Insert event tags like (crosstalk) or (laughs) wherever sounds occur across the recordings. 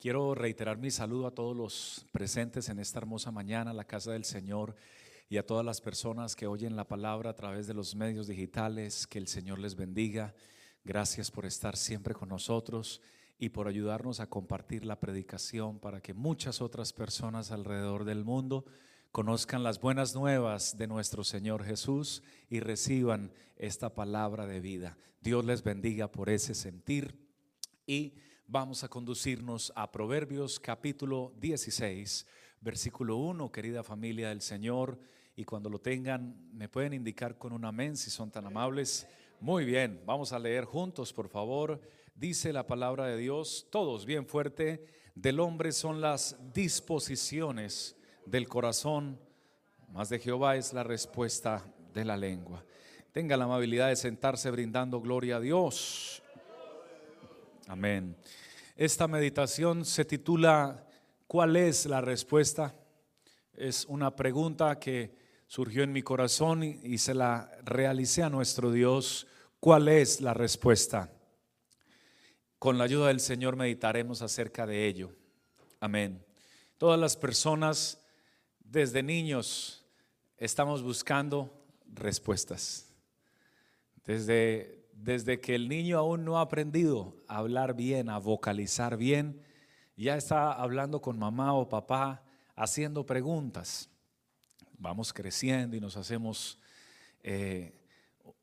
Quiero reiterar mi saludo a todos los presentes en esta hermosa mañana, la casa del Señor, y a todas las personas que oyen la palabra a través de los medios digitales. Que el Señor les bendiga. Gracias por estar siempre con nosotros y por ayudarnos a compartir la predicación para que muchas otras personas alrededor del mundo conozcan las buenas nuevas de nuestro Señor Jesús y reciban esta palabra de vida. Dios les bendiga por ese sentir y vamos a conducirnos a Proverbios capítulo 16, versículo 1, querida familia del Señor. Y cuando lo tengan, me pueden indicar con un amén si son tan amables. Muy bien, vamos a leer juntos, por favor. Dice la palabra de Dios, todos bien fuerte, del hombre son las disposiciones del corazón, más de Jehová es la respuesta de la lengua. Tenga la amabilidad de sentarse brindando gloria a Dios. Amén. Esta meditación se titula ¿Cuál es la respuesta? Es una pregunta que surgió en mi corazón y, se la realicé a nuestro Dios. ¿Cuál es la respuesta? Con la ayuda del Señor meditaremos acerca de ello. Amén. Todas las personas desde niños estamos buscando respuestas. Desde desde que el niño aún no ha aprendido a hablar bien, a vocalizar bien, ya está hablando con mamá o papá, haciendo preguntas. Vamos creciendo y nos hacemos eh,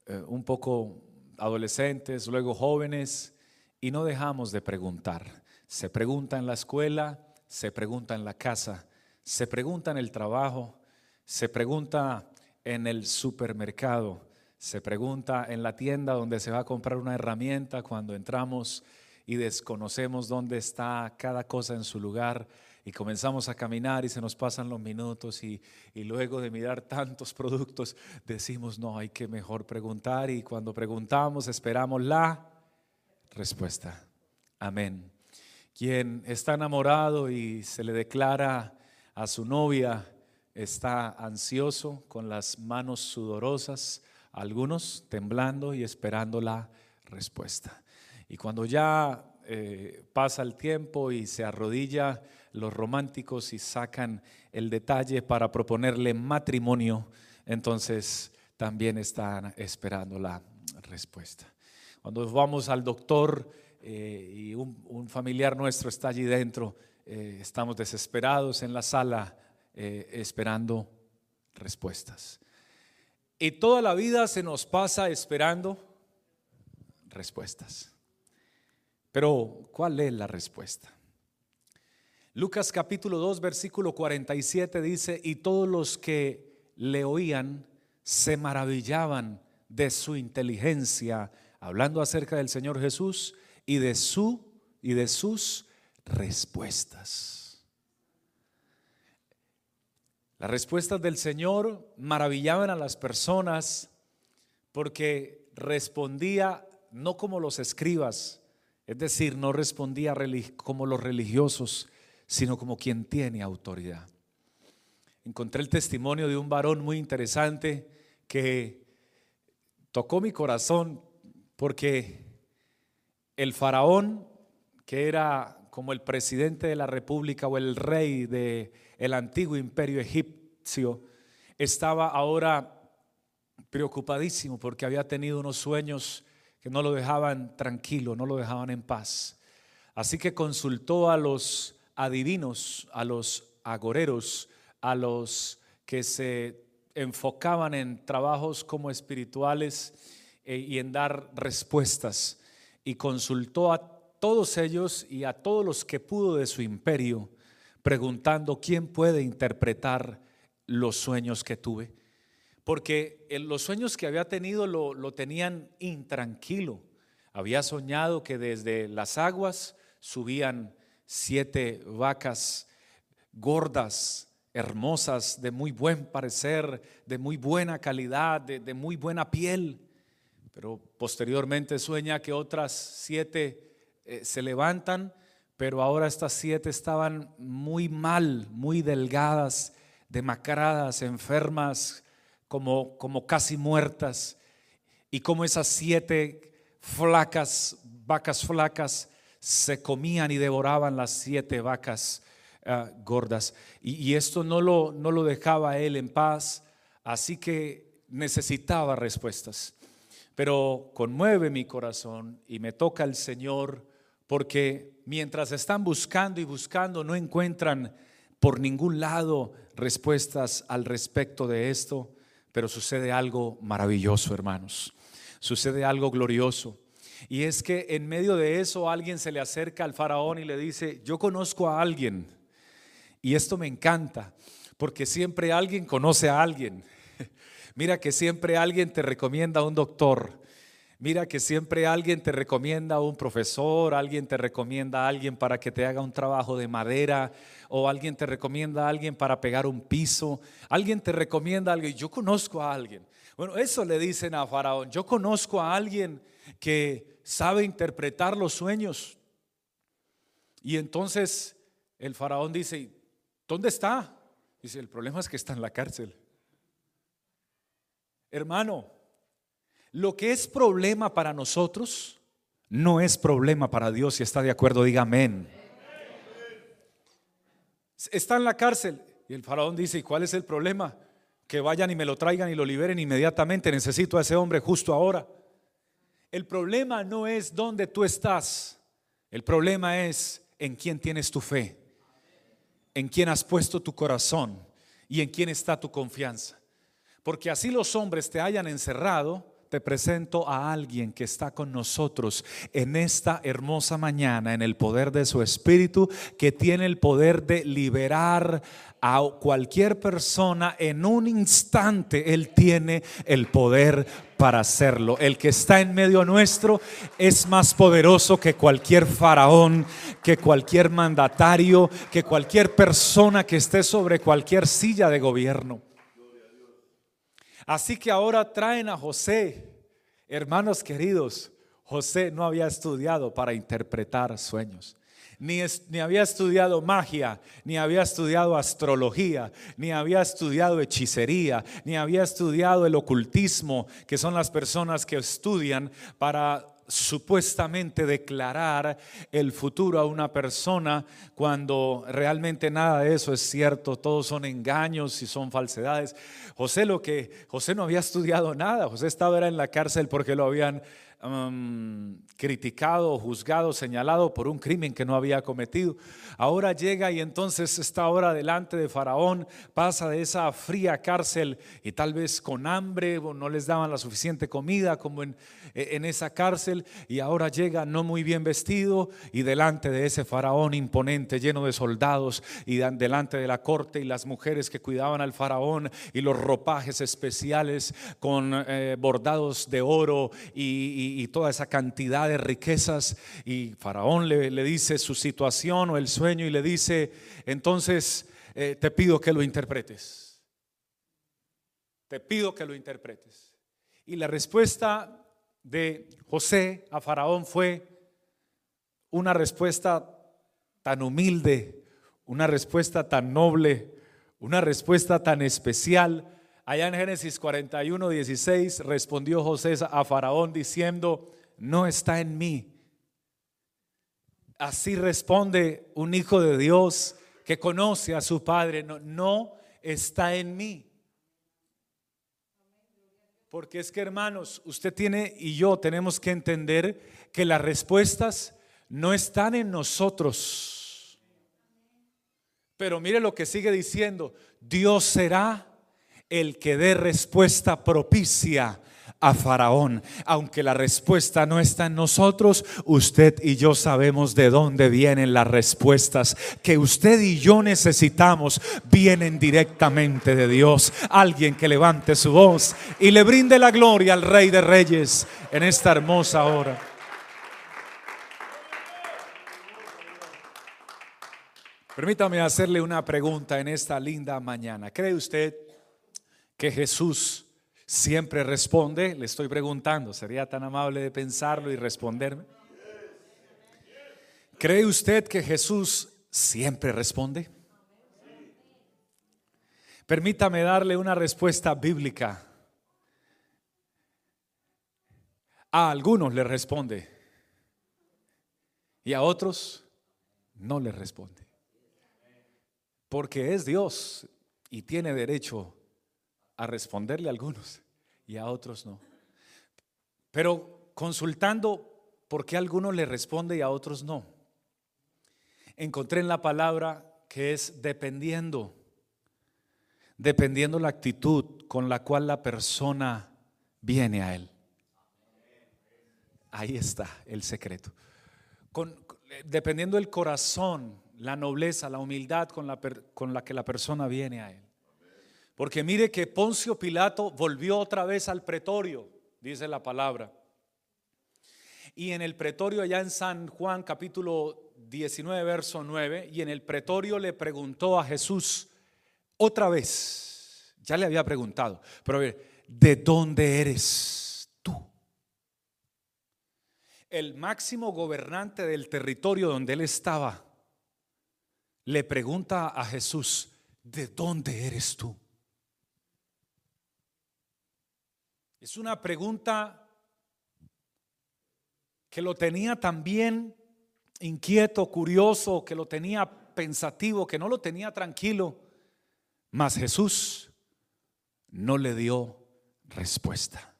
eh, un poco adolescentes, luego jóvenes, y no dejamos de preguntar. Se pregunta en la escuela, se pregunta en la casa, se pregunta en el trabajo, se pregunta en el supermercado se pregunta en la tienda donde se va a comprar una herramienta cuando entramos y desconocemos dónde está cada cosa en su lugar y comenzamos a caminar y se nos pasan los minutos y, luego de mirar tantos productos decimos, no, hay que mejor preguntar y cuando preguntamos esperamos la respuesta. Amén. Quien está enamorado y se le declara a su novia está ansioso con las manos sudorosas algunos temblando y esperando la respuesta. Y cuando ya eh, pasa el tiempo y se arrodilla los románticos y sacan el detalle para proponerle matrimonio, entonces también están esperando la respuesta. Cuando vamos al doctor eh, y un, familiar nuestro está allí dentro, eh, estamos desesperados en la sala esperando respuestas. Y toda la vida se nos pasa esperando respuestas. Pero, ¿cuál es la respuesta? Lucas capítulo 2, versículo 47 dice, y todos los que le oían se maravillaban de su inteligencia, hablando acerca del Señor Jesús y de su y de sus respuestas. Las respuestas del Señor maravillaban a las personas porque respondía no como los escribas, es decir, no respondía como los religiosos, sino como quien tiene autoridad. Encontré el testimonio de un varón muy interesante que tocó mi corazón porque el faraón, que era como el presidente de la república o el rey del el antiguo imperio egipcio, estaba ahora preocupadísimo porque había tenido unos sueños que no lo dejaban tranquilo, no lo dejaban en paz. Así que consultó a los adivinos, a los agoreros, a los que se enfocaban en trabajos como espirituales eh, y en dar respuestas. Y consultó a todos ellos y a todos los que pudo de su imperio, preguntando quién puede interpretar los sueños que tuve. Porque los sueños que había tenido lo, lo tenían intranquilo. Había soñado que desde las aguas subían siete vacas gordas, hermosas, de muy buen parecer, de muy buena calidad, de, de muy buena piel. Pero posteriormente sueña que otras siete eh, se levantan, pero ahora estas siete estaban muy mal, muy delgadas, demacradas, enfermas, como, como casi muertas. Y como esas siete flacas, vacas flacas, se comían y devoraban las siete vacas ah, gordas. Y, esto no lo, no lo dejaba él en paz, así que necesitaba respuestas. Pero conmueve mi corazón y me toca el Señor porque mientras están buscando y buscando no encuentran por ningún lado respuestas al respecto de esto, pero sucede algo maravilloso, hermanos. Sucede algo glorioso. Y es que en medio de eso alguien se le acerca al faraón y le dice, yo conozco a alguien. Y esto me encanta, porque siempre alguien conoce a alguien. (laughs) Mira que siempre alguien te recomienda a un doctor. Mira que siempre alguien te recomienda a un profesor, alguien te recomienda a alguien para que te haga un trabajo de madera, o alguien te recomienda a alguien para pegar un piso, alguien te recomienda a alguien. Yo conozco a alguien. Bueno, eso le dicen a Faraón. Yo conozco a alguien que sabe interpretar los sueños. Y entonces el faraón dice, ¿dónde está? Dice, el problema es que está en la cárcel. Hermano, lo que es problema para nosotros no es problema para Dios. Si está de acuerdo, diga amén. Está en la cárcel. Y el faraón dice, ¿y cuál es el problema? Que vayan y me lo traigan y lo liberen inmediatamente. Necesito a ese hombre justo ahora. El problema no es dónde tú estás, el problema es en quién tienes tu fe, en quién has puesto tu corazón y en quién está tu confianza. Porque así los hombres te hayan encerrado, te presento a alguien que está con nosotros en esta hermosa mañana en el poder de su espíritu, que tiene el poder de liberar a cualquier persona en un instante. Él tiene el poder para hacerlo. El que está en medio nuestro es más poderoso que cualquier faraón, que cualquier mandatario, que cualquier persona que esté sobre cualquier silla de gobierno. Así que ahora traen a José. Hermanos queridos, José no había estudiado para interpretar sueños. Ni, ni, había estudiado magia, ni había estudiado astrología, ni había estudiado hechicería, ni había estudiado el ocultismo, que son las personas que estudian para supuestamente declarar el futuro a una persona cuando realmente nada de eso es cierto, todos son engaños y son falsedades. José lo que José no había estudiado nada, José estaba en la cárcel porque lo habían criticado, juzgado, señalado por un crimen que no había cometido. Ahora llega y entonces está ahora delante de Faraón, pasa de esa fría cárcel y tal vez con hambre, no les daban la suficiente comida como en, en esa cárcel y ahora llega no muy bien vestido y delante de ese Faraón imponente lleno de soldados y delante de la corte y las mujeres que cuidaban al Faraón y los ropajes especiales con eh, bordados de oro y toda esa cantidad de riquezas y Faraón le, dice su situación o el sueño y le dice, entonces eh, te pido que lo interpretes. Te pido que lo interpretes. Y la respuesta de José a Faraón fue una respuesta tan humilde, una respuesta tan noble, una respuesta tan especial. Allá en Génesis 41, 16 respondió José a Faraón diciendo, no está en mí. Así responde un hijo de Dios que conoce a su padre, no, no está en mí. Porque es que hermanos, usted tiene y yo tenemos que entender que las respuestas no están en nosotros. Pero mire lo que sigue diciendo, Dios será el que dé respuesta propicia a Faraón. Aunque la respuesta no está en nosotros, usted y yo sabemos de dónde vienen las respuestas que usted y yo necesitamos. Vienen directamente de Dios. Alguien que levante su voz y le brinde la gloria al Rey de Reyes en esta hermosa hora. Permítame hacerle una pregunta en esta linda mañana. ¿Cree usted que Jesús siempre responde? Le estoy preguntando, ¿sería tan amable de pensarlo y responderme? ¿Cree usted que Jesús siempre responde? Permítame darle una respuesta bíblica. A algunos le responde Y a otros no le responde. Porque es Dios y tiene derecho a responderle a algunos y a otros no. Pero consultando por qué a algunos le responde y a otros no, encontré en la palabra que es dependiendo, dependiendo la actitud con la cual la persona viene a Él. Ahí está el secreto. Dependiendo del corazón, la nobleza, la humildad con la, con la que la persona viene a Él. Porque mire que Poncio Pilato volvió otra vez al pretorio, dice la palabra. Y en el pretorio allá en San Juan capítulo 19, verso 9, y en el pretorio le preguntó a Jesús otra vez, ya le había preguntado, pero a ver, ¿de dónde eres tú? El máximo gobernante del territorio donde él estaba le pregunta a Jesús, ¿de dónde eres tú? Es una pregunta que lo tenía también inquieto, curioso, que lo tenía pensativo, que no lo tenía tranquilo. Mas Jesús no le dio respuesta.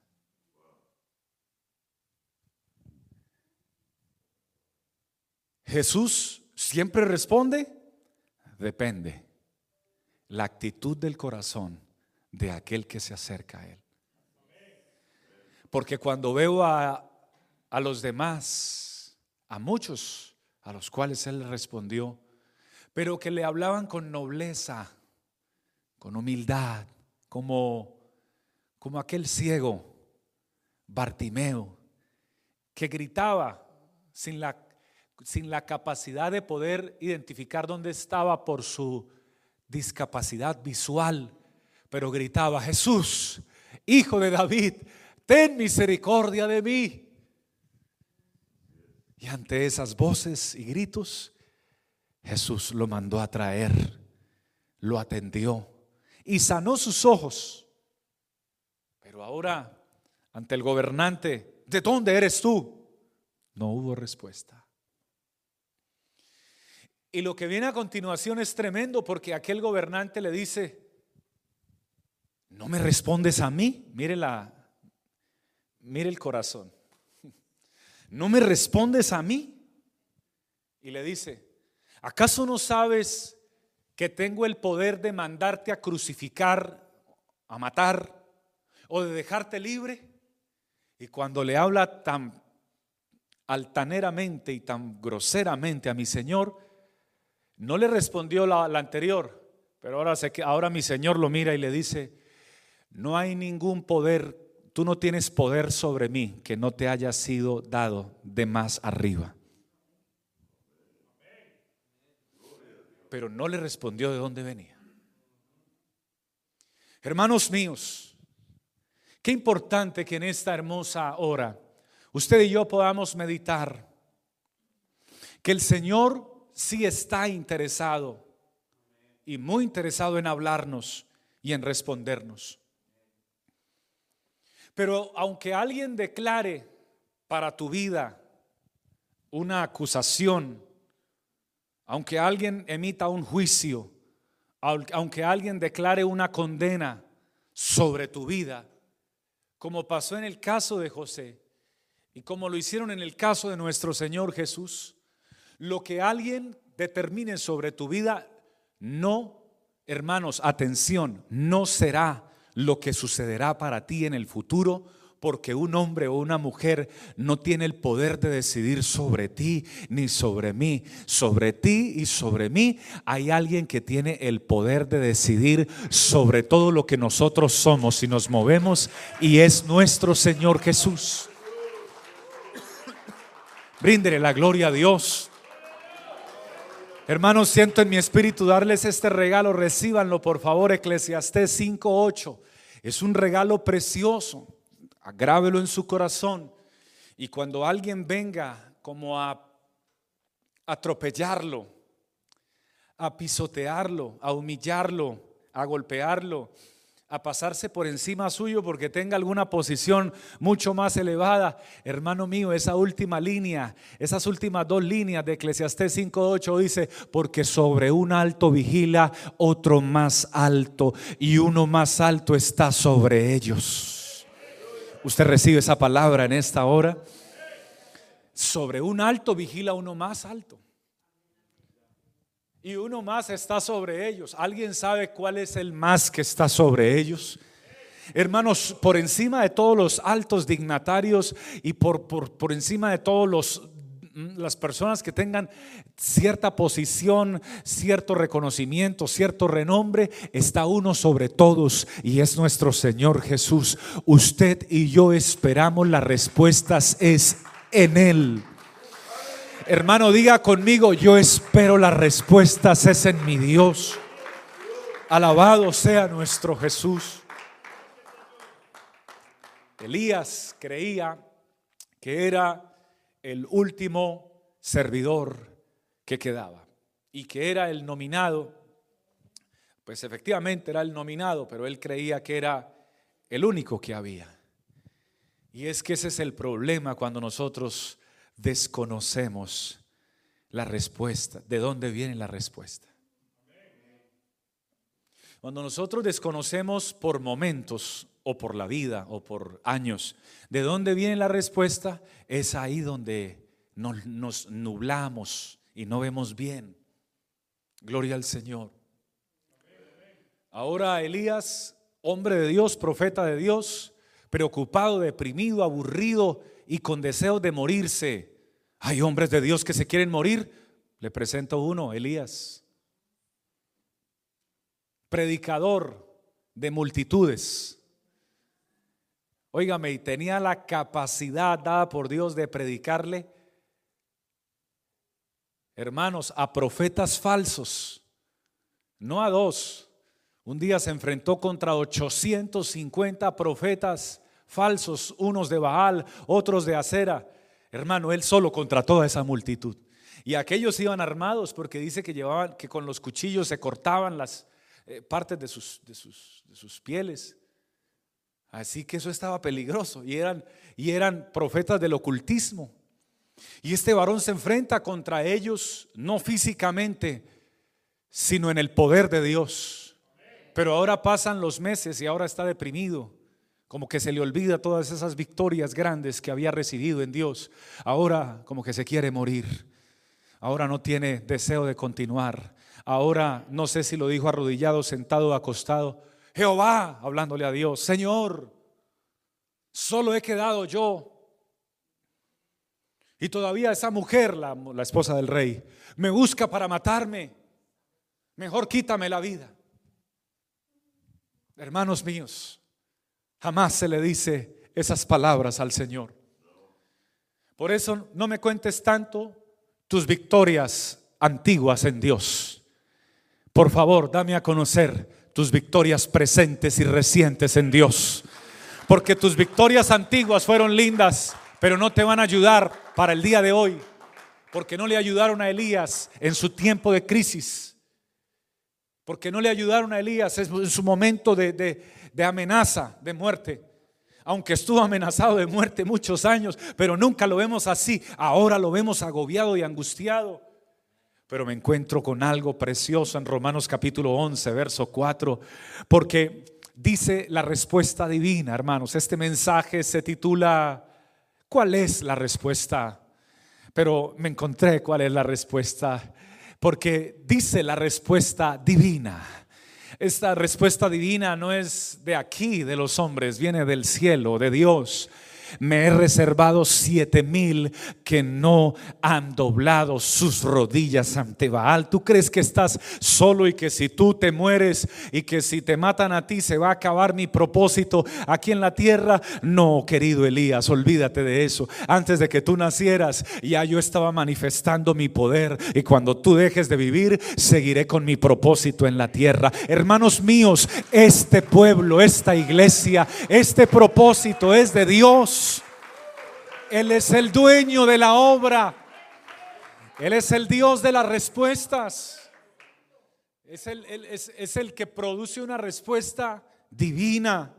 Jesús siempre responde, depende la actitud del corazón de aquel que se acerca a Él. Porque cuando veo a, a los demás, a muchos a los cuales Él respondió, pero que le hablaban con nobleza, con humildad, como, como aquel ciego, Bartimeo, que gritaba sin la, sin la capacidad de poder identificar dónde estaba por su discapacidad visual, pero gritaba, Jesús, hijo de David, ten misericordia de mí. Y ante esas voces y gritos, Jesús lo mandó a traer, lo atendió y sanó sus ojos. Pero ahora, ante el gobernante, ¿de dónde eres tú? No hubo respuesta. Y lo que viene a continuación es tremendo porque aquel gobernante le dice, ¿no me respondes a mí? Mire la, mire el corazón. ¿No me respondes a mí? Y le dice, ¿acaso no sabes que tengo el poder de mandarte a crucificar, a matar o de dejarte libre? Y cuando le habla tan altaneramente y tan groseramente a mi Señor, no le respondió la, anterior, pero ahora, que, ahora mi Señor lo mira y le dice, no hay ningún poder tú no tienes poder sobre mí que no te haya sido dado de más arriba. Pero no le respondió de dónde venía. Hermanos míos, qué importante que en esta hermosa hora usted y yo podamos meditar que el Señor sí está interesado y muy interesado en hablarnos y en respondernos. Pero aunque alguien declare para tu vida una acusación, aunque alguien emita un juicio, aunque alguien declare una condena sobre tu vida, como pasó en el caso de José y como lo hicieron en el caso de nuestro Señor Jesús, lo que alguien determine sobre tu vida, no, hermanos, atención, no será lo que sucederá para ti en el futuro, porque un hombre o una mujer no tiene el poder de decidir sobre ti ni sobre mí. Sobre ti y sobre mí hay alguien que tiene el poder de decidir sobre todo lo que nosotros somos y nos movemos y es nuestro Señor Jesús. Bríndele la gloria a Dios. Hermanos, siento en mi espíritu darles este regalo, recíbanlo por favor, Eclesiastés 5:8. Es un regalo precioso, agrábelo en su corazón. Y cuando alguien venga como a atropellarlo, a pisotearlo, a humillarlo, a golpearlo, a pasarse por encima suyo porque tenga alguna posición mucho más elevada. Hermano mío, esa última línea, esas últimas dos líneas de Eclesiastés 5.8 dice, porque sobre un alto vigila otro más alto y uno más alto está sobre ellos. ¿Usted recibe esa palabra en esta hora? Sobre un alto vigila uno más alto y uno más está sobre ellos. ¿Alguien sabe cuál es el más que está sobre ellos? Hermanos, por encima de todos los altos dignatarios y por, por, encima de todos los mm, las personas que tengan cierta posición, cierto reconocimiento, cierto renombre, está uno sobre todos y es nuestro Señor Jesús. Usted y yo esperamos las respuestas es en Él. Hermano, diga conmigo, yo espero las respuestas, es en mi Dios. Alabado sea nuestro Jesús. Elías creía que era el último servidor que quedaba y que era el nominado. Pues efectivamente era el nominado, pero él creía que era el único que había. Y es que ese es el problema cuando nosotros desconocemos la respuesta, de dónde viene la respuesta. Cuando nosotros desconocemos por momentos o por la vida o por años de dónde viene la respuesta, es ahí donde nos, nos nublamos y no vemos bien. Gloria al Señor. Ahora Elías, hombre de Dios, profeta de Dios, preocupado, deprimido, aburrido, y con deseo de morirse. Hay hombres de Dios que se quieren morir. Le presento uno, Elías. Predicador de multitudes. Óigame, y tenía la capacidad dada por Dios de predicarle, hermanos, a profetas falsos, no a dos. Un día se enfrentó contra 850 profetas falsos, unos de Baal, otros de Acera. Hermano, él solo contra toda esa multitud. Y aquellos iban armados porque dice que llevaban, que con los cuchillos se cortaban las eh, partes de sus, de, sus, de sus, pieles. Así que eso estaba peligroso. Y eran, y eran profetas del ocultismo. Y este varón se enfrenta contra ellos, no físicamente, sino en el poder de Dios. Pero ahora pasan los meses y ahora está deprimido como que se le olvida todas esas victorias grandes que había recibido en Dios. Ahora como que se quiere morir. Ahora no tiene deseo de continuar. Ahora no sé si lo dijo arrodillado, sentado, acostado. Jehová, hablándole a Dios, Señor, solo he quedado yo. Y todavía esa mujer, la, la esposa del rey, me busca para matarme. Mejor quítame la vida. Hermanos míos, Jamás se le dice esas palabras al Señor. Por eso no me cuentes tanto tus victorias antiguas en Dios. Por favor, dame a conocer tus victorias presentes y recientes en Dios. Porque tus victorias antiguas fueron lindas, pero no te van a ayudar para el día de hoy. Porque no le ayudaron a Elías en su tiempo de crisis. Porque no le ayudaron a Elías en su momento de, de, de amenaza de muerte. Aunque estuvo amenazado de muerte muchos años, pero nunca lo vemos así. Ahora lo vemos agobiado y angustiado. Pero me encuentro con algo precioso en Romanos capítulo 11, verso 4, porque dice la respuesta divina, hermanos. Este mensaje se titula ¿Cuál es la respuesta? Pero me encontré cuál es la respuesta, porque dice la respuesta divina. Esta respuesta divina no es de aquí, de los hombres, viene del cielo, de Dios me he reservado siete mil que no han doblado sus rodillas ante Baal. ¿Tú crees que estás solo y que si tú te mueres y que si te matan a ti se va a acabar mi propósito aquí en la tierra? No, querido Elías, olvídate de eso. Antes de que tú nacieras, ya yo estaba manifestando mi poder y cuando tú dejes de vivir, seguiré con mi propósito en la tierra. Hermanos míos, este pueblo, esta iglesia, este propósito es de Dios. Él es el dueño de la obra. Él es el Dios de las respuestas. Es el, es el que produce una respuesta divina.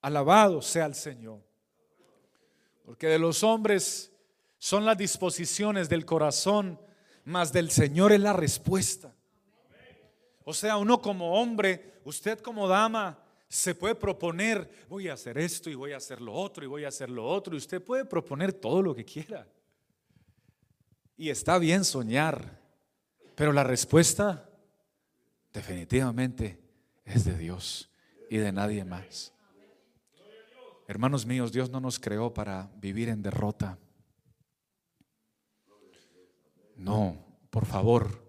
Alabado sea el Señor. Porque de los hombres son las disposiciones del corazón, mas del Señor es la respuesta. O sea, uno como hombre, usted como dama, se puede proponer, voy a hacer esto y voy a hacer lo otro y voy a hacer lo otro. Y usted puede proponer todo lo que quiera. Y está bien soñar, pero la respuesta definitivamente es de Dios y de nadie más. Hermanos míos, Dios no nos creó para vivir en derrota. No, por favor,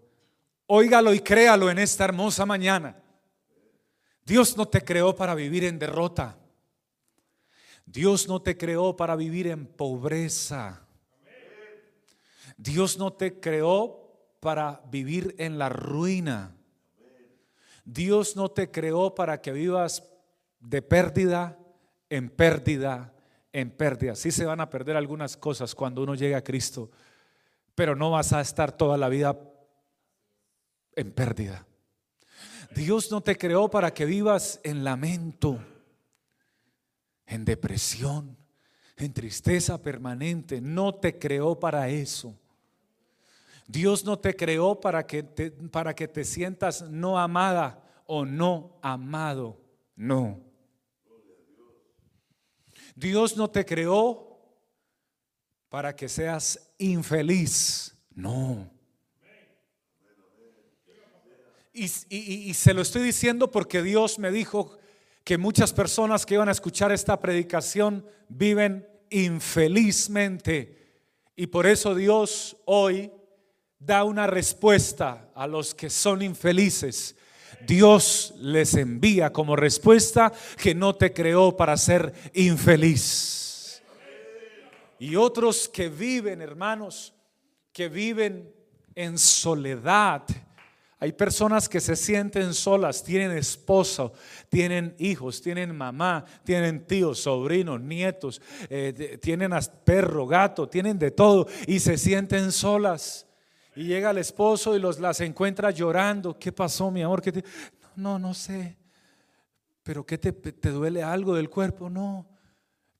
óigalo y créalo en esta hermosa mañana. Dios no te creó para vivir en derrota. Dios no te creó para vivir en pobreza. Dios no te creó para vivir en la ruina. Dios no te creó para que vivas de pérdida en pérdida, en pérdida. Sí se van a perder algunas cosas cuando uno llega a Cristo, pero no vas a estar toda la vida en pérdida. Dios no te creó para que vivas en lamento, en depresión, en tristeza permanente. No te creó para eso. Dios no te creó para que te, para que te sientas no amada o no amado. No. Dios no te creó para que seas infeliz. No. Y, se lo estoy diciendo porque Dios me dijo que muchas personas que iban a escuchar esta predicación viven infelizmente. Y por eso Dios hoy da una respuesta a los que son infelices. Dios les envía como respuesta que no te creó para ser infeliz. Y otros que viven, hermanos, que viven en soledad. Hay personas que se sienten solas, tienen esposo, tienen hijos, tienen mamá, tienen tíos, sobrinos, nietos, eh, tienen perro, gato, tienen de todo y se sienten solas. Y llega el esposo y los las encuentra llorando. ¿Qué pasó, mi amor? ¿Qué No, no sé. ¿Pero qué te, duele algo del cuerpo? No.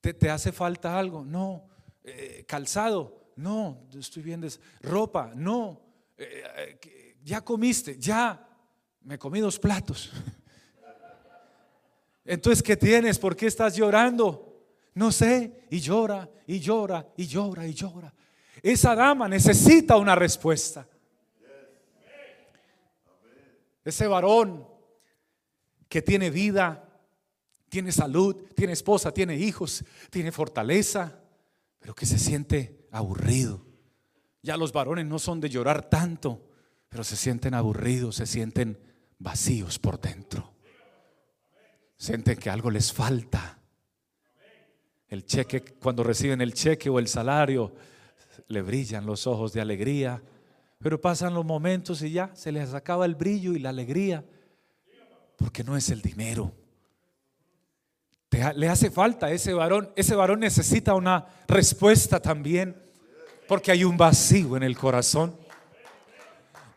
¿Te, hace falta algo? No. Eh, ¿Calzado? No. Estoy viendo. ¿Ropa? No. Eh, ¿Ya comiste? Ya. Me comí dos platos. Entonces, ¿qué tienes? ¿Por qué estás llorando? No sé. Y llora, y llora, y llora, y llora. Esa dama necesita una respuesta. Ese varón que tiene vida, tiene salud, tiene esposa, tiene hijos, tiene fortaleza, pero que se siente aburrido. Ya los varones no son de llorar tanto, pero se sienten aburridos, se sienten vacíos por dentro. Sienten que algo les falta. El cheque, cuando reciben el cheque o el salario, le brillan los ojos de alegría, pero pasan los momentos y ya se les acaba el brillo y la alegría, porque no es el dinero. le hace falta ese varón, ese varón necesita una respuesta también, porque hay un vacío en el corazón.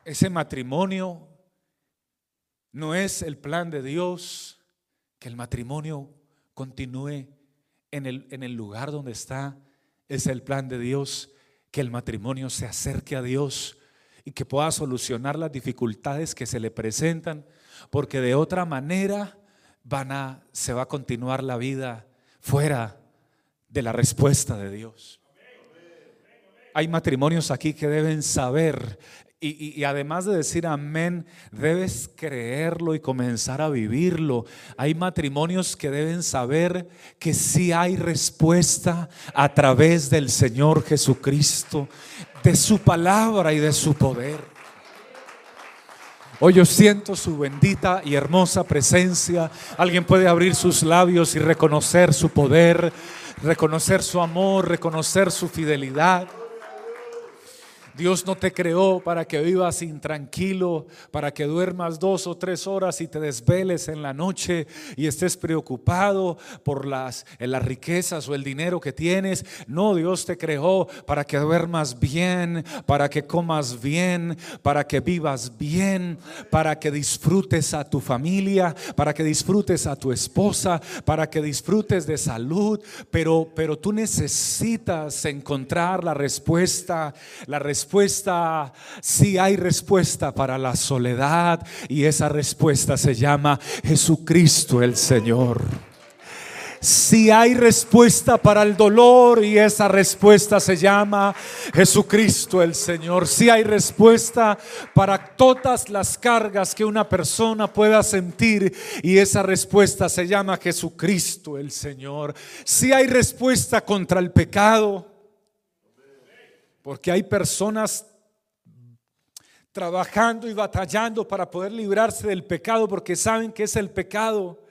Ese matrimonio no es el plan de Dios, que el matrimonio continúe en el, en el lugar donde está, es el plan de Dios que el matrimonio se acerque a Dios y que pueda solucionar las dificultades que se le presentan, porque de otra manera van a, se va a continuar la vida fuera de la respuesta de Dios. Hay matrimonios aquí que deben saber y, además de decir amén, debes creerlo y comenzar a vivirlo. Hay matrimonios que deben saber que sí hay respuesta a través del Señor Jesucristo, de su palabra y de su poder. Hoy yo siento su bendita y hermosa presencia. Alguien puede abrir sus labios y reconocer su poder, reconocer su amor, reconocer su fidelidad. Dios no te creó para que vivas intranquilo, para que duermas dos o tres horas y te desveles en la noche y estés preocupado por las, las riquezas o el dinero que tienes. No, Dios te creó para que duermas bien, para que comas bien, para que vivas bien, para que disfrutes a tu familia, para que disfrutes a tu esposa, para que disfrutes de salud. Pero, pero tú necesitas encontrar la respuesta, la respuesta respuesta, si hay respuesta para la soledad y esa respuesta se llama Jesucristo el Señor. Si hay respuesta para el dolor y esa respuesta se llama Jesucristo el Señor. Si hay respuesta para todas las cargas que una persona pueda sentir y esa respuesta se llama Jesucristo el Señor. Si hay respuesta contra el pecado porque hay personas trabajando y batallando para poder librarse del pecado porque saben que es el pecado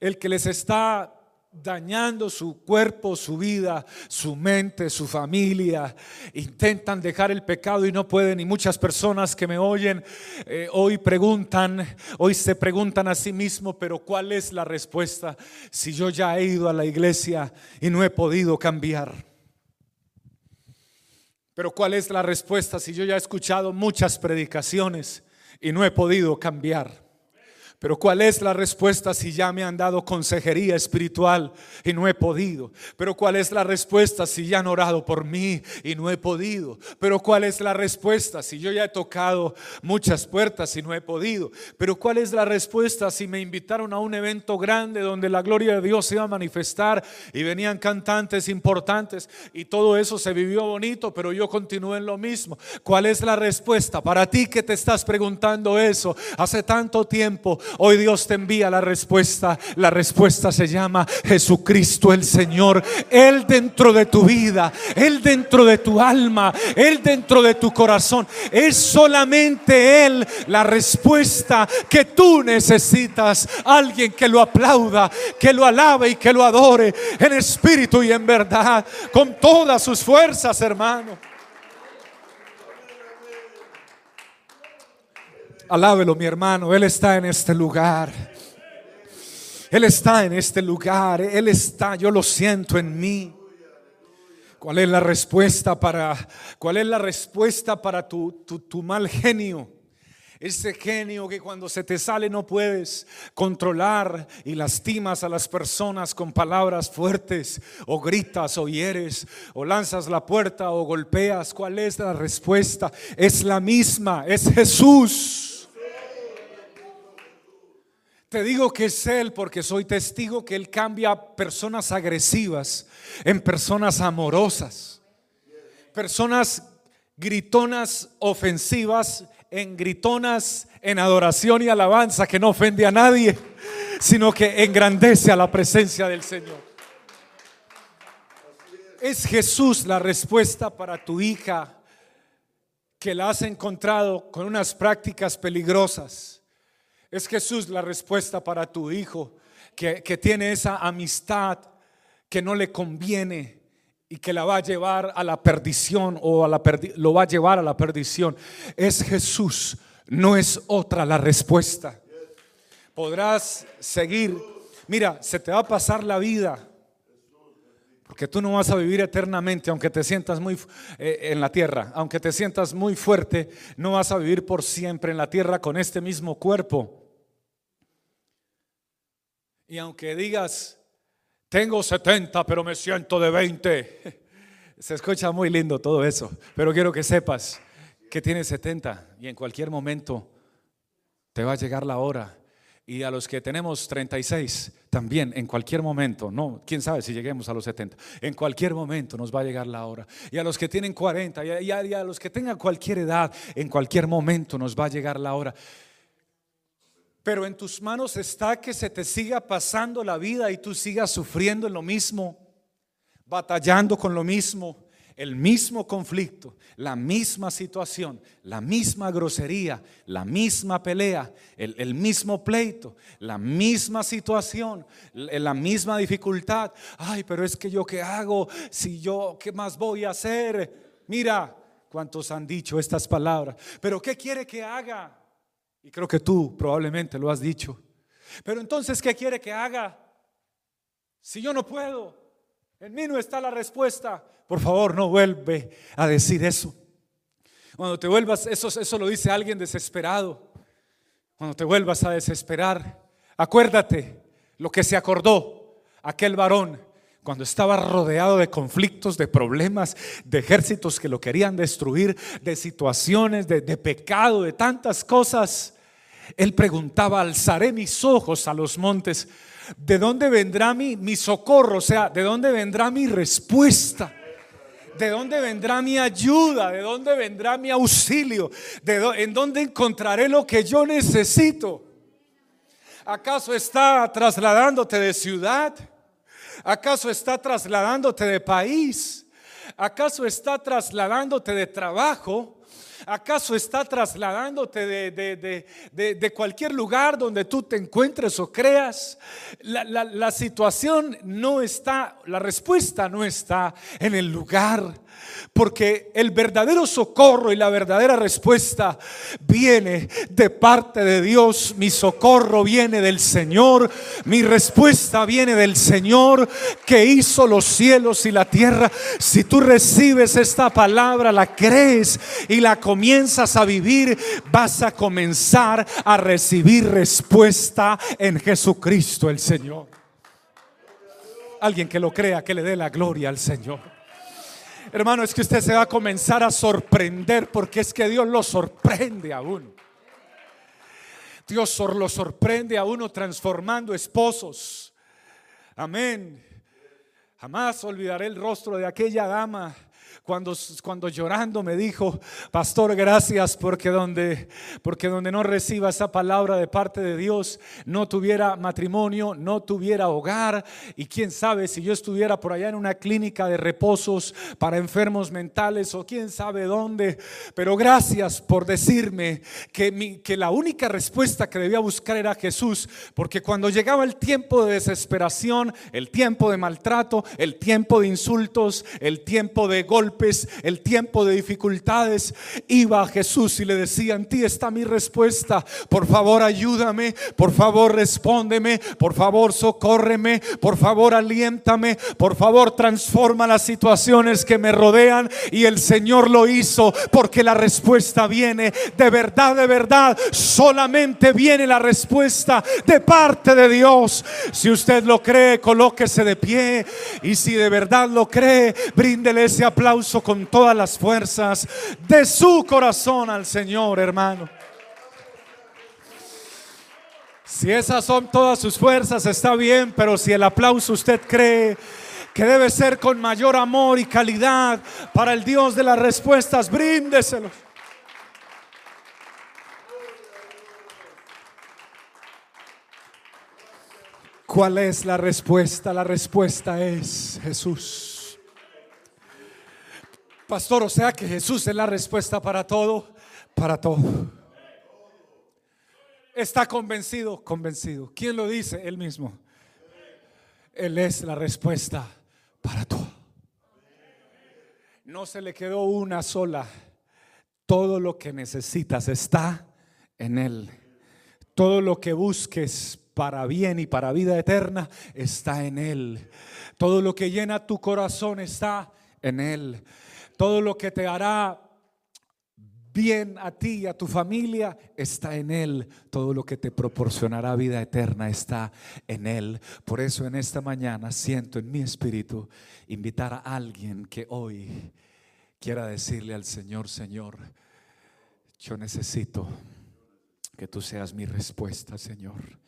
el que les está dañando su cuerpo, su vida, su mente, su familia. Intentan dejar el pecado y no pueden. Y muchas personas que me oyen eh, hoy preguntan, hoy se preguntan a sí mismos, pero ¿cuál es la respuesta si yo ya he ido a la iglesia y no he podido cambiar? Pero ¿cuál es la respuesta si yo ya he escuchado muchas predicaciones y no he podido cambiar? Pero ¿cuál es la respuesta si ya me han dado consejería espiritual y no he podido? Pero ¿cuál es la respuesta si ya han orado por mí y no he podido? Pero ¿cuál es la respuesta si yo ya he tocado muchas puertas y no he podido? Pero ¿cuál es la respuesta si me invitaron a un evento grande donde la gloria de Dios se iba a manifestar y venían cantantes importantes y todo eso se vivió bonito, pero yo continué en lo mismo? ¿Cuál es la respuesta para ti que te estás preguntando eso hace tanto tiempo? Hoy Dios te envía la respuesta. La respuesta se llama Jesucristo el Señor. Él dentro de tu vida, Él dentro de tu alma, Él dentro de tu corazón. Es solamente Él la respuesta que tú necesitas. Alguien que lo aplauda, que lo alabe y que lo adore en espíritu y en verdad, con todas sus fuerzas, hermano. Alábelo, mi hermano. Él está en este lugar. Él está en este lugar. Él está, yo lo siento en mí. ¿Cuál es la respuesta para, cuál es la respuesta para tu, tu, tu mal genio? Ese genio que cuando se te sale no puedes controlar y lastimas a las personas con palabras fuertes o gritas o hieres o lanzas la puerta o golpeas. ¿Cuál es la respuesta? Es la misma, es Jesús. Te digo que es Él porque soy testigo que Él cambia personas agresivas en personas amorosas. Personas gritonas ofensivas en gritonas en adoración y alabanza que no ofende a nadie, sino que engrandece a la presencia del Señor. Es Jesús la respuesta para tu hija que la has encontrado con unas prácticas peligrosas es Jesús la respuesta para tu hijo que, tiene esa amistad que no le conviene y que la va a llevar a la perdición o a la lo va a llevar a la perdición. Es Jesús, no es otra la respuesta. Podrás seguir. Mira, se te va a pasar la vida. Porque tú no vas a vivir eternamente, aunque te sientas muy eh, en la tierra, aunque te sientas muy fuerte, no vas a vivir por siempre en la tierra con este mismo cuerpo. Y aunque digas, tengo 70, pero me siento de 20, (laughs) se escucha muy lindo todo eso, pero quiero que sepas que tienes 70 y en cualquier momento te va a llegar la hora. Y a los que tenemos 36, también en cualquier momento, no, quién sabe si lleguemos a los 70, en cualquier momento nos va a llegar la hora. Y a los que tienen 40 y y a los que tengan cualquier edad, en cualquier momento nos va a llegar la hora. Pero en tus manos está que se te siga pasando la vida y tú sigas sufriendo en lo mismo, batallando con lo mismo, el mismo conflicto, la misma situación, la misma grosería, la misma pelea, el, mismo pleito, la misma situación, la misma dificultad. Ay, pero es que yo qué hago, si yo qué más voy a hacer. Mira, ¿Cuántos han dicho estas palabras? Pero ¿qué quiere que haga? Y creo que tú probablemente lo has dicho. Pero entonces, ¿qué quiere que haga? Si yo no puedo, en mí no está la respuesta. Por favor, no vuelve a decir eso. Cuando te vuelvas, eso, eso lo dice alguien desesperado. Cuando te vuelvas a desesperar, acuérdate lo que se acordó aquel varón cuando estaba rodeado de conflictos, de problemas, de ejércitos que lo querían destruir, de situaciones, de, pecado, de tantas cosas. Él preguntaba, alzaré mis ojos a los montes, ¿de dónde vendrá mi, mi socorro? O sea, ¿de dónde vendrá mi respuesta? ¿De dónde vendrá mi ayuda? ¿De dónde vendrá mi auxilio? ¿De ¿En dónde encontraré lo que yo necesito? ¿Acaso está trasladándote de ciudad? ¿Acaso está trasladándote de país? ¿Acaso está trasladándote de trabajo? ¿Acaso está trasladándote de, cualquier lugar donde tú te encuentres o creas? La, la situación no está, la respuesta no está en el lugar porque el verdadero socorro y la verdadera respuesta viene de parte de Dios. Mi socorro viene del Señor. Mi respuesta viene del Señor que hizo los cielos y la tierra. Si tú recibes esta palabra, la crees y la comienzas a vivir, vas a comenzar a recibir respuesta en Jesucristo el Señor. Alguien que lo crea, que le dé la gloria al Señor. Hermano, es que usted se va a comenzar a sorprender porque es que Dios lo sorprende a uno. Dios lo sorprende a uno transformando esposos. Amén. Jamás olvidaré el rostro de aquella dama cuando, cuando llorando me dijo, pastor, gracias porque donde, porque donde no reciba esa palabra de parte de Dios, no tuviera matrimonio, no tuviera hogar. Y quién sabe si yo estuviera por allá en una clínica de reposos para enfermos mentales o quién sabe dónde, pero gracias por decirme que, mi, que la única respuesta que debía buscar era Jesús, porque cuando llegaba el tiempo de desesperación, el tiempo de maltrato, el tiempo de insultos, el tiempo de golpes, el tiempo de dificultades, iba a Jesús y le decía, en ti está mi respuesta. Por favor, ayúdame. Por favor, respóndeme. Por favor, socórreme. Por favor, aliéntame. Por favor, transforma las situaciones que me rodean. Y el Señor lo hizo porque la respuesta viene de verdad, de verdad. Solamente viene la respuesta de parte de Dios. Si usted lo cree, colóquese de pie. Y si de verdad lo cree, bríndele ese aplauso con todas las fuerzas de su corazón al Señor, hermano. Si esas son todas sus fuerzas, está bien, pero si el aplauso usted cree que debe ser con mayor amor y calidad para el Dios de las respuestas, bríndeselo. ¿Cuál es la respuesta? La respuesta es Jesús. Pastor, o sea que Jesús es la respuesta para todo, para todo. Está convencido, convencido. ¿Quién lo dice? Él mismo. Él es la respuesta para todo. No se le quedó una sola. Todo lo que necesitas está en Él. Todo lo que busques para bien y para vida eterna está en Él. Todo lo que llena tu corazón está en Él. Todo lo que te hará bien a ti y a tu familia está en Él. Todo lo que te proporcionará vida eterna está en Él. Por eso en esta mañana siento en mi espíritu invitar a alguien que hoy quiera decirle al Señor, Señor, yo necesito que tú seas mi respuesta, Señor.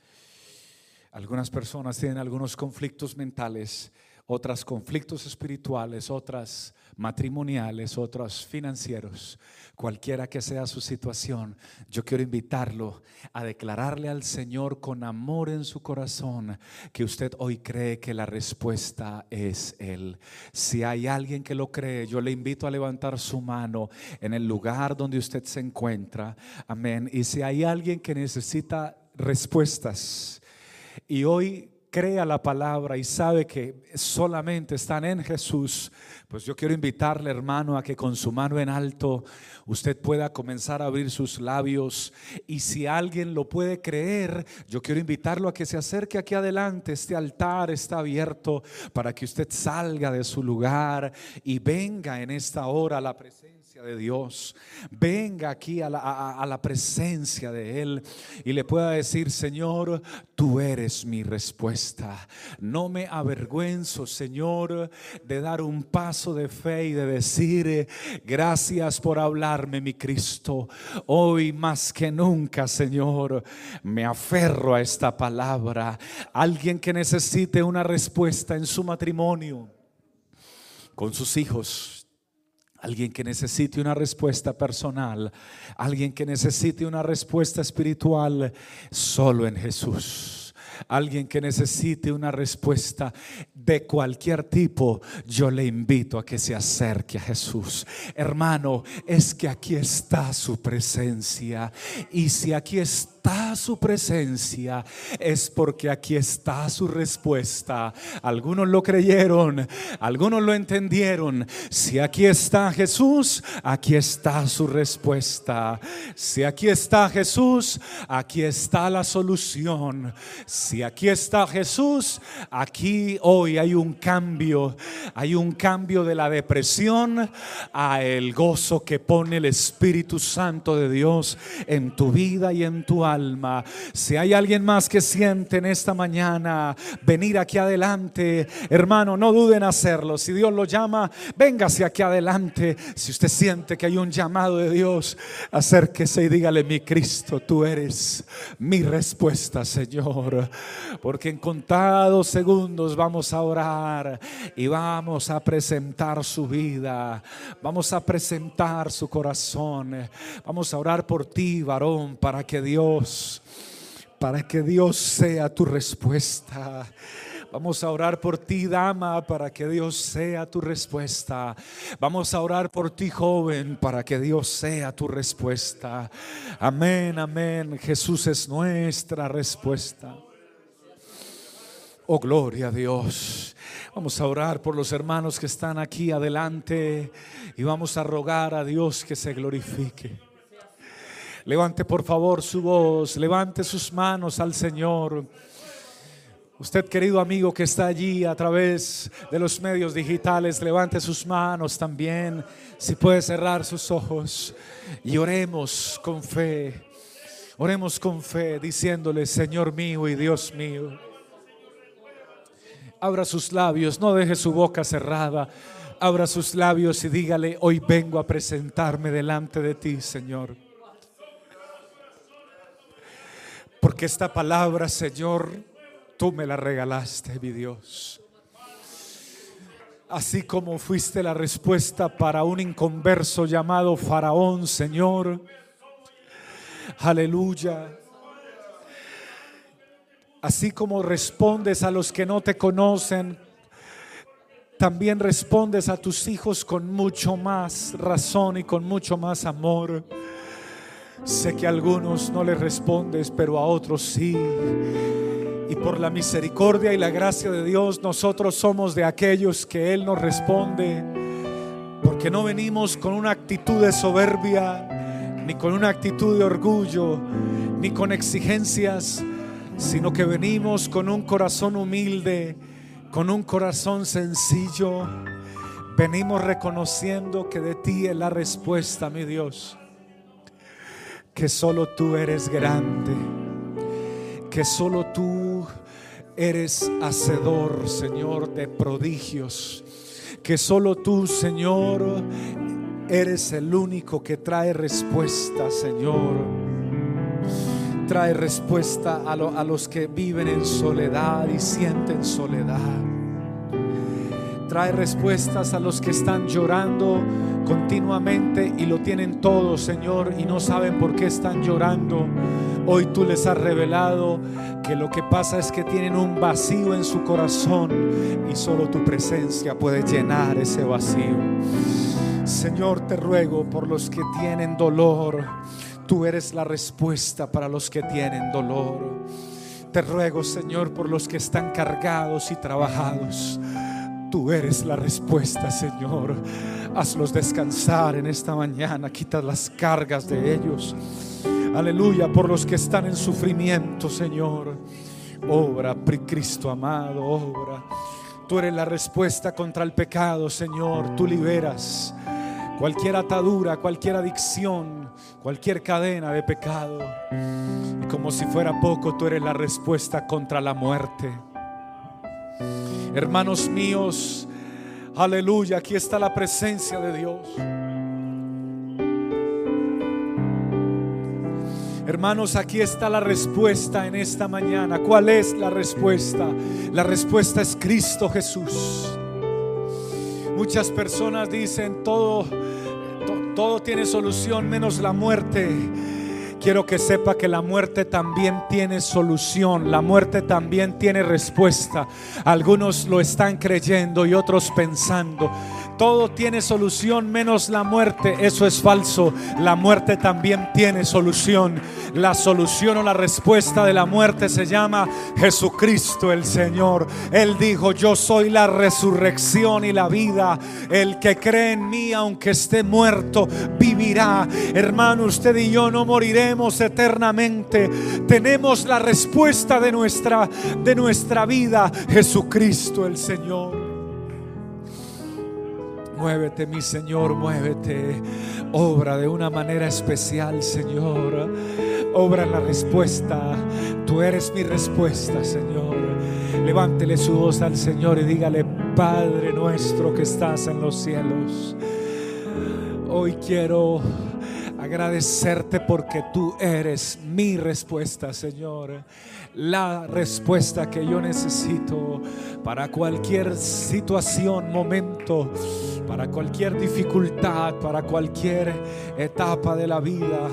Algunas personas tienen algunos conflictos mentales, otras conflictos espirituales, otras matrimoniales, otros financieros, cualquiera que sea su situación, yo quiero invitarlo a declararle al Señor con amor en su corazón que usted hoy cree que la respuesta es Él. Si hay alguien que lo cree, yo le invito a levantar su mano en el lugar donde usted se encuentra. Amén. Y si hay alguien que necesita respuestas y hoy crea la palabra y sabe que solamente están en Jesús, pues yo quiero invitarle, hermano, a que con su mano en alto usted pueda comenzar a abrir sus labios. Y si alguien lo puede creer, yo quiero invitarlo a que se acerque aquí adelante. Este altar está abierto para que usted salga de su lugar y venga en esta hora a la presencia de Dios, venga aquí a la, presencia de Él y le pueda decir, Señor, tú eres mi respuesta. No me avergüenzo, Señor, de dar un paso de fe y de decir, gracias por hablarme, mi Cristo. Hoy más que nunca, Señor, me aferro a esta palabra. Alguien que necesite una respuesta en su matrimonio, con sus hijos Alguien que necesite una respuesta personal, alguien que necesite una respuesta espiritual, solo en Jesús. Alguien que necesite una respuesta de cualquier tipo, yo le invito a que se acerque a Jesús. Hermano, es que aquí está su presencia. Y si aquí está está su presencia, es porque aquí está su respuesta. Algunos lo creyeron, algunos lo entendieron. Si aquí está Jesús, aquí está su respuesta. Si aquí está Jesús, aquí está la solución. Si aquí está Jesús, aquí hoy hay un cambio. Hay un cambio de la depresión a el gozo que pone el Espíritu Santo de Dios en tu vida y en tu alma Si hay alguien más que siente en esta mañana venir aquí adelante, hermano, no duden en hacerlo. Si Dios lo llama, véngase aquí adelante. Si usted siente que hay un llamado de Dios, acérquese y dígale, mi Cristo, tú eres mi respuesta, Señor. Porque en contados segundos vamos a orar y vamos a presentar su vida. Vamos a presentar su corazón. Vamos a orar por ti, varón, para que Dios para que Dios sea tu respuesta. Vamos a orar por ti, dama, para que Dios sea tu respuesta. Vamos a orar por ti, joven, para que Dios sea tu respuesta. Amén, amén. Jesús es nuestra respuesta. Oh, gloria a Dios. Vamos a orar por los hermanos que están aquí adelante y vamos a rogar a Dios que se glorifique. Levante por favor su voz, levante sus manos al Señor. Usted, querido amigo que está allí a través de los medios digitales, levante sus manos también. Si puede cerrar sus ojos y oremos con fe. Oremos con fe diciéndole, Señor mío y Dios mío. Abra sus labios, no deje su boca cerrada. Abra sus labios y dígale, hoy vengo a presentarme delante de ti, Señor. Porque esta palabra, Señor, tú me la regalaste, mi Dios. Así como fuiste la respuesta para un inconverso llamado Faraón, Señor. Aleluya. Así como respondes a los que no te conocen, también respondes a tus hijos con mucho más razón y con mucho más amor. Sé que a algunos no les respondes, pero a otros sí. Y por la misericordia y la gracia de Dios, nosotros somos de aquellos que Él nos responde. Porque no venimos con una actitud de soberbia, ni con una actitud de orgullo, ni con exigencias, sino que venimos con un corazón humilde, con un corazón sencillo. Venimos reconociendo que de ti es la respuesta, mi Dios que solo tú eres grande, que solo tú eres hacedor, Señor, de prodigios, que solo tú, Señor, eres el único que trae respuesta, Señor. Trae respuesta a, a los que viven en soledad y sienten soledad trae respuestas a los que están llorando continuamente y lo tienen todo, Señor, y no saben por qué están llorando. Hoy tú les has revelado que lo que pasa es que tienen un vacío en su corazón y solo tu presencia puede llenar ese vacío. Señor, te ruego por los que tienen dolor. Tú eres la respuesta para los que tienen dolor. Te ruego, Señor, por los que están cargados y trabajados. Tú eres la respuesta, Señor. Hazlos descansar en esta mañana. Quita las cargas de ellos. Aleluya, por los que están en sufrimiento, Señor. Obra, Cristo amado, obra. Tú eres la respuesta contra el pecado, Señor. Tú liberas cualquier atadura, cualquier adicción, cualquier cadena de pecado. Y como si fuera poco, tú eres la respuesta contra la muerte. Hermanos míos, aleluya, aquí está la presencia de Dios. Hermanos, aquí está la respuesta en esta mañana. ¿Cuál es la respuesta? La respuesta es Cristo Jesús. Muchas personas dicen todo, todo tiene solución menos la muerte. Quiero que sepa que la muerte también tiene solución, la muerte también tiene respuesta. Algunos lo están creyendo y otros pensando. Todo tiene solución menos la muerte. Eso es falso. La muerte también tiene solución. La solución o la respuesta de la muerte se llama Jesucristo el Señor. Él dijo, yo soy la resurrección y la vida. El que cree en mí, aunque esté muerto, vivirá. Hermano, usted y yo no moriremos eternamente. Tenemos la respuesta de nuestra, de nuestra vida, Jesucristo el Señor. Muévete, mi Señor, muévete. Obra de una manera especial, Señor. Obra la respuesta. Tú eres mi respuesta, Señor. Levántele su voz al Señor y dígale, Padre nuestro que estás en los cielos. Hoy quiero agradecerte porque tú eres mi respuesta, Señor la respuesta que yo necesito para cualquier situación, momento, para cualquier dificultad, para cualquier etapa de la vida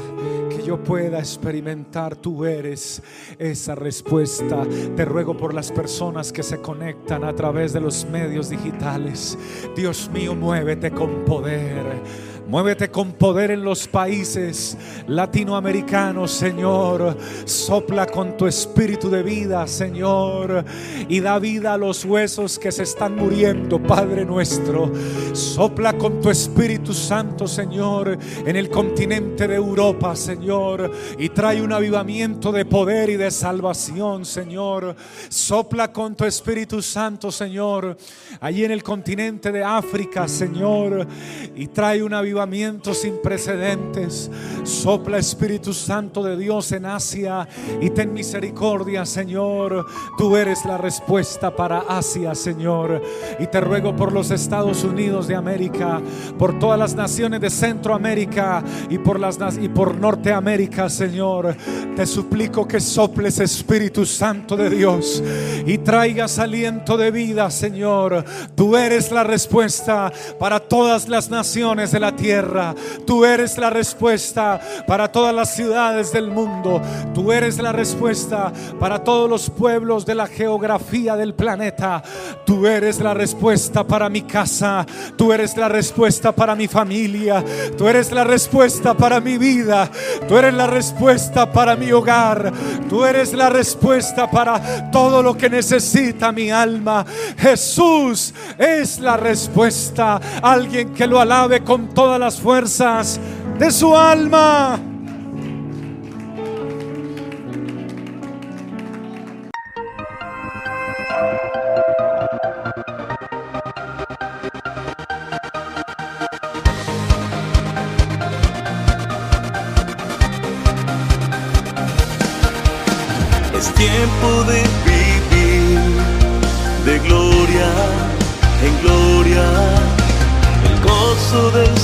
que yo pueda experimentar. Tú eres esa respuesta. Te ruego por las personas que se conectan a través de los medios digitales. Dios mío, muévete con poder. Muévete con poder en los países latinoamericanos, Señor. Sopla con tu espíritu de vida, Señor. Y da vida a los huesos que se están muriendo, Padre nuestro. Sopla con tu Espíritu Santo, Señor, en el continente de Europa, Señor. Y trae un avivamiento de poder y de salvación, Señor. Sopla con tu Espíritu Santo, Señor, allí en el continente de África, Señor. Y trae un avivamiento sin precedentes. Sopla Espíritu Santo de Dios en Asia y ten misericordia, Señor. Tú eres la respuesta para Asia, Señor. Y te ruego por los Estados Unidos de América, por todas las naciones de Centroamérica y por las y por Norteamérica, Señor. Te suplico que soples Espíritu Santo de Dios y traigas aliento de vida, Señor. Tú eres la respuesta para todas las naciones de la tierra Tú eres la respuesta para todas las ciudades del mundo. Tú eres la respuesta para todos los pueblos de la geografía del planeta. Tú eres la respuesta para mi casa. Tú eres la respuesta para mi familia. Tú eres la respuesta para mi vida. Tú eres la respuesta para mi hogar. Tú eres la respuesta para todo lo que necesita mi alma. Jesús es la respuesta. Alguien que lo alabe con toda las fuerzas de su alma. Es tiempo de vivir de gloria en gloria del